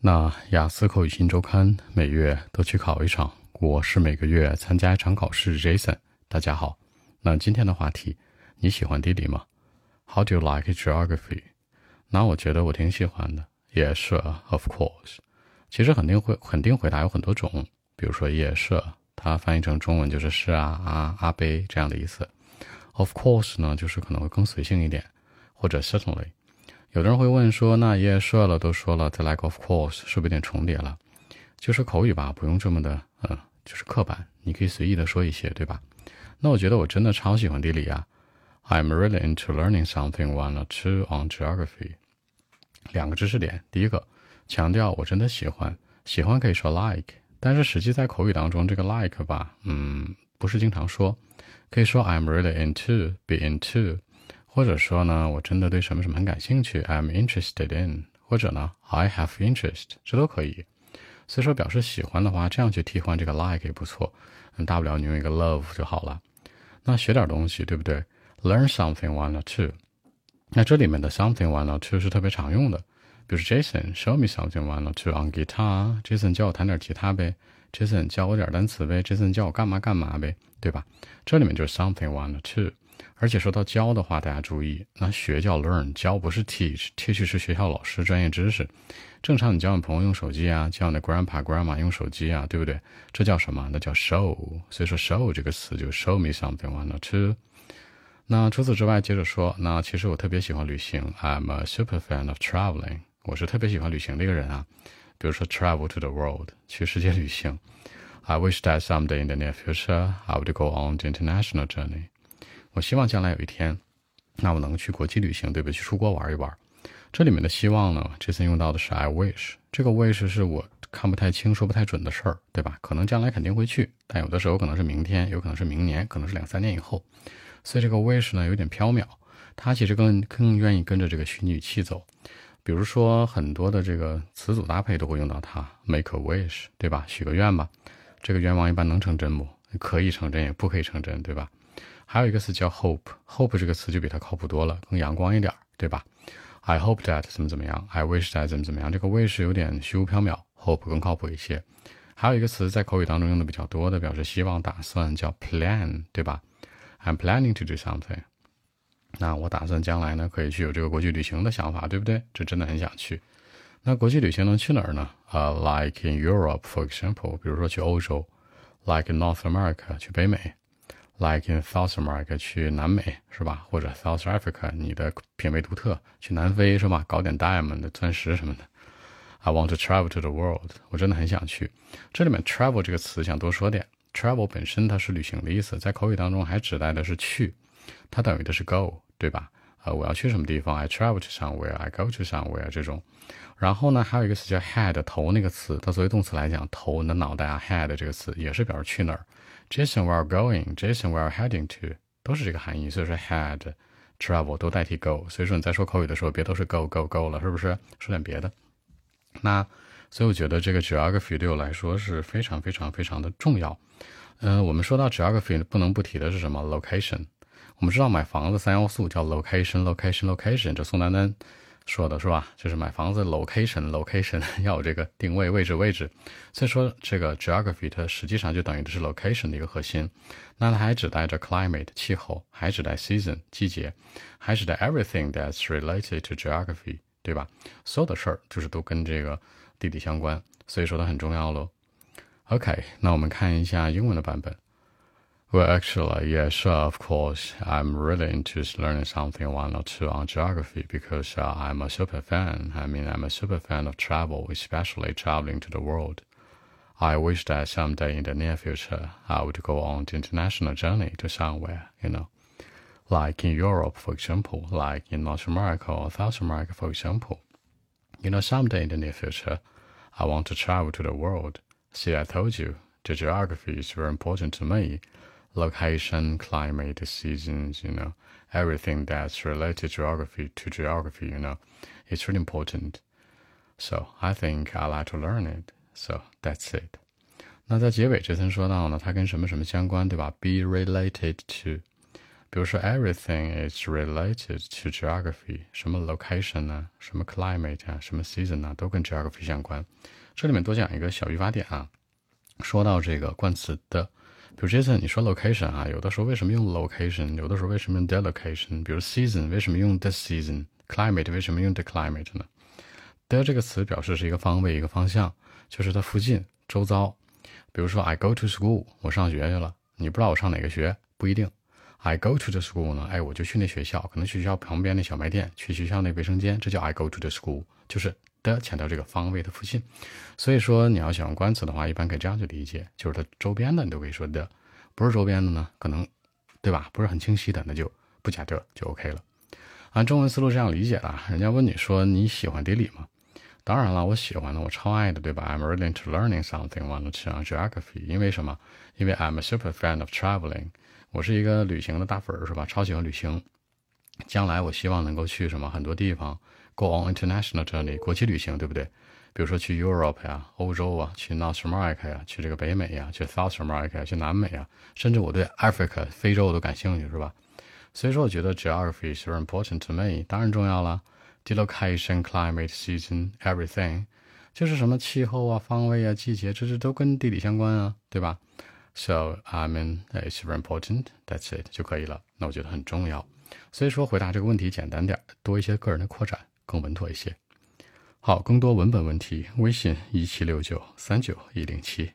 那雅思口语新周刊每月都去考一场，我是每个月参加一场考试。Jason，大家好。那今天的话题，你喜欢地理吗？How do you like geography？那我觉得我挺喜欢的。也是 of course。其实肯定会肯定回答有很多种，比如说也是它翻译成中文就是是啊啊阿贝这样的意思。Of course 呢，就是可能会更随性一点，或者 Certainly。有的人会问说，那 Yes 了都说了，再来个 Of course 是不是有点重叠了？就是口语吧，不用这么的，嗯，就是刻板，你可以随意的说一些，对吧？那我觉得我真的超喜欢地理啊！I'm really into learning something one or two on geography。两个知识点，第一个强调我真的喜欢，喜欢可以说 like，但是实际在口语当中这个 like 吧，嗯，不是经常说，可以说 I'm really into，be into。或者说呢，我真的对什么什么很感兴趣，I'm interested in，或者呢，I have interest，这都可以。所以说表示喜欢的话，这样去替换这个 like 也不错。大不了你用一个 love 就好了。那学点东西，对不对？Learn something one or two。那这里面的 something one or two 是特别常用的。比如 Jason show me something one or two on guitar。Jason 教我弹点吉他呗。Jason 教我点单词呗。Jason 教我干嘛干嘛呗，对吧？这里面就是 something one or two。而且说到教的话，大家注意，那学叫 learn，教不是 teach，teach 是学校老师专业知识。正常你教你朋友用手机啊，教你的 grandpa grandma 用手机啊，对不对？这叫什么？那叫 show。所以说 show 这个词就 show me something one or to。那除此之外，接着说，那其实我特别喜欢旅行，I'm a super fan of traveling。我是特别喜欢旅行的一个人啊。比如说 travel to the world，去世界旅行。I wish that someday in the near future I would go on the international journey。我希望将来有一天，那我能去国际旅行，对不对？去出国玩一玩。这里面的希望呢，这次用到的是 I wish。这个 wish 是我看不太清、说不太准的事儿，对吧？可能将来肯定会去，但有的时候可能是明天，有可能是明年，可能是两三年以后。所以这个 wish 呢有点飘渺，他其实更更愿意跟着这个虚拟语气走。比如说很多的这个词组搭配都会用到它，make a wish，对吧？许个愿吧。这个愿望一般能成真不？可以成真，也不可以成真，对吧？还有一个词叫 hope，hope 这个词就比它靠谱多了，更阳光一点，对吧？I hope that 怎么怎么样，I wish that 怎么怎么样，这个 wish 有点虚无缥缈，hope 更靠谱一些。还有一个词在口语当中用的比较多的，表示希望、打算，叫 plan，对吧？I'm planning to do something。那我打算将来呢，可以去有这个国际旅行的想法，对不对？这真的很想去。那国际旅行能去哪儿呢？啊，like in Europe，for example，比如说去欧洲；like in North America，去北美。Like in South America，去南美是吧？或者 South Africa，你的品味独特，去南非是吧？搞点 diamond 钻石什么的。I want to travel to the world，我真的很想去。这里面 travel 这个词想多说点。Travel 本身它是旅行的意思，在口语当中还指代的是去，它等于的是 go，对吧？呃，我要去什么地方？I travel to somewhere，I go to somewhere 这种。然后呢，还有一个词叫 head，头那个词，它作为动词来讲，头你的脑袋啊，head 这个词也是表示去哪儿。Jason, where are going? Jason, where are heading to? 都是这个含义。所以说 head, travel 都代替 go。所以说你在说口语的时候，别都是 go go go 了，是不是？说点别的。那所以我觉得这个 geography 对我来说是非常非常非常的重要。嗯，我们说到 geography 不能不提的是什么？location。我们知道买房子三要素叫 location, location, location。这宋丹丹。说的是吧？就是买房子，location，location 要有这个定位位置位置。所以说这个 geography 它实际上就等于的是 location 的一个核心。那它还指代着 climate 气候，还指代 season 季节，还指代 everything that's related to geography，对吧？所有的事儿就是都跟这个地理相关，所以说它很重要喽。OK，那我们看一下英文的版本。Well, actually, yeah, sure, of course. I'm really into learning something one or two on geography because uh, I'm a super fan. I mean, I'm a super fan of travel, especially traveling to the world. I wish that someday in the near future I would go on the international journey to somewhere, you know, like in Europe, for example, like in North America or South America, for example. You know, someday in the near future, I want to travel to the world. See, I told you, the geography is very important to me location, climate, seasons, you know, everything that's related to geography to geography, you know, it's really important. So I think I like to learn it. So that's it. 那在结尾这层说到呢，它跟什么什么相关，对吧？Be related to。 比如说，everything is related to geography，什么 location 啊，什么 climate 啊，什么 season 啊，都跟 geography 相关。这里面多讲一个小语法点啊。说到这个冠词的， 比如 Jason，你说 location 啊，有的时候为什么用 location？有的时候为什么用 the location？比如 season，为什么用 the season？climate 为什么用 the climate 呢？the 这个词表示是一个方位，一个方向，就是它附近、周遭。比如说，I go to school，我上学去了。你不知道我上哪个学，不一定。I go to the school 呢？哎，我就去那学校，可能去学校旁边那小卖店，去学校那卫生间，这叫 I go to the school，就是的强调这个方位的附近。所以说你要想用关词的话，一般可以这样去理解，就是它周边的你都可以说的，不是周边的呢，可能对吧？不是很清晰的，那就不加的就 OK 了。按中文思路这样理解的，人家问你说你喜欢地理吗？当然了，我喜欢的，我超爱的，对吧？I'm really into learning something, want to learn geography。因为什么？因为 I'm a super fan of traveling。我是一个旅行的大粉儿，是吧？超喜欢旅行。将来我希望能够去什么很多地方，go on international journey，国际旅行，对不对？比如说去 Europe 呀，欧洲啊，去 North America 呀，去这个北美呀，去 South America，去南美啊，甚至我对 Africa 非洲我都感兴趣，是吧？所以说，我觉得 geography is very important to me，当然重要了。The location, climate, season, everything，就是什么气候啊、方位啊、季节，这这都跟地理相关啊，对吧？So I mean it's very important. That's it 就可以了。那我觉得很重要。所以说回答这个问题简单点，多一些个人的扩展更稳妥一些。好，更多文本问题，微信一七六九三九一零七。